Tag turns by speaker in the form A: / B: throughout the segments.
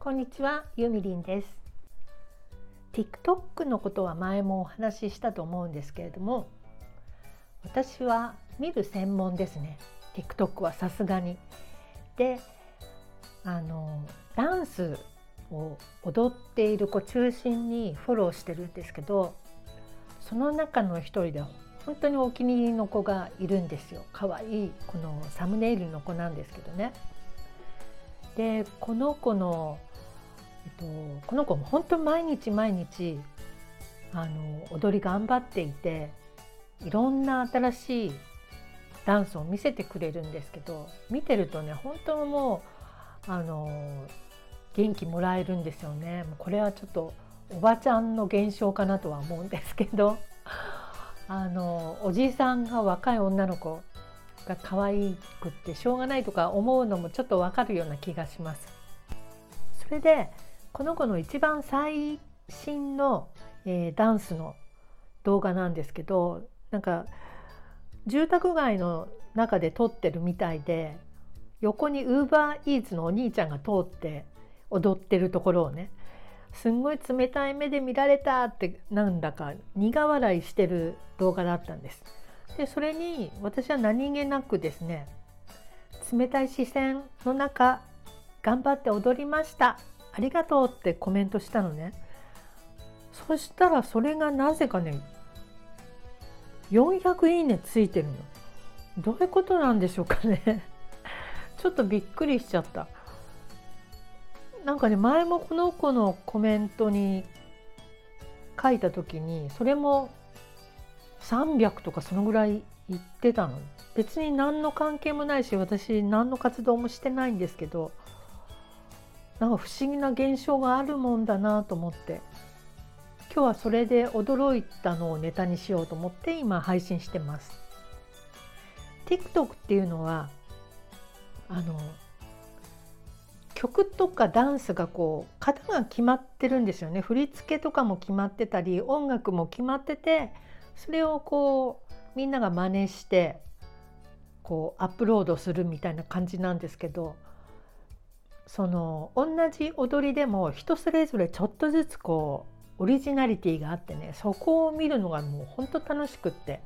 A: こんにちは、ゆみりんです。TikTok のことは前もお話ししたと思うんですけれども、私は見る専門ですね。TikTok はさすがに。で、あのダンスを踊っている子中心にフォローしてるんですけど、その中の一人で本当にお気に入りの子がいるんですよ。可愛いこのサムネイルの子なんですけどね。でこの子の、えっと、この子も本当毎日毎日あの踊り頑張っていていろんな新しいダンスを見せてくれるんですけど見てるとね本当もうあの元気もらえるんですよね。これはちょっとおばちゃんの現象かなとは思うんですけどあのおじいさんが若い女の子が可愛くってしょうがないとか思うのもちょっとわかるような気がします。それでこの子の一番最新の、えー、ダンスの動画なんですけどなんか住宅街の中で撮ってるみたいで横にウーバーイーツのお兄ちゃんが通って踊ってるところをねすんごい冷たい目で見られたってなんだか苦笑いしてる動画だったんです。でそれに私は何気なくですね冷たい視線の中頑張って踊りました。ありがとうってコメントしたのね。そしたらそれがなぜかね400いいねついてるの。どういうことなんでしょうかね。ちょっとびっくりしちゃった。なんかね前もこの子のコメントに書いた時にそれも300とかそのぐらい行ってたの。別に何の関係もないし私何の活動もしてないんですけどなんか不思議な現象があるもんだなと思って。今日はそれで驚いたのをネタにしようと思って今配信してます。TikTok っていうのはあの曲とかダンスがこう型が決まってるんですよね。振り付けとかも決まってたり音楽も決まっててそれをこうみんなが真似してこうアップロードするみたいな感じなんですけどその同じ踊りでも人それぞれちょっとずつこうオリジナリティがあってねそこを見るのがもうほんと楽しくって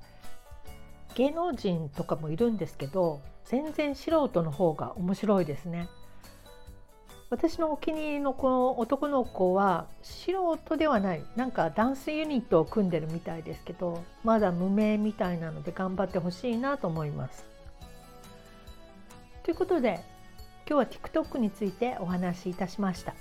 A: 芸能人とかもいるんですけど全然素人の方が面白いですね。私のお気に入りのこの男の子は素人ではないなんかダンスユニットを組んでるみたいですけどまだ無名みたいなので頑張ってほしいなと思います。ということで今日は TikTok についてお話しいたしました。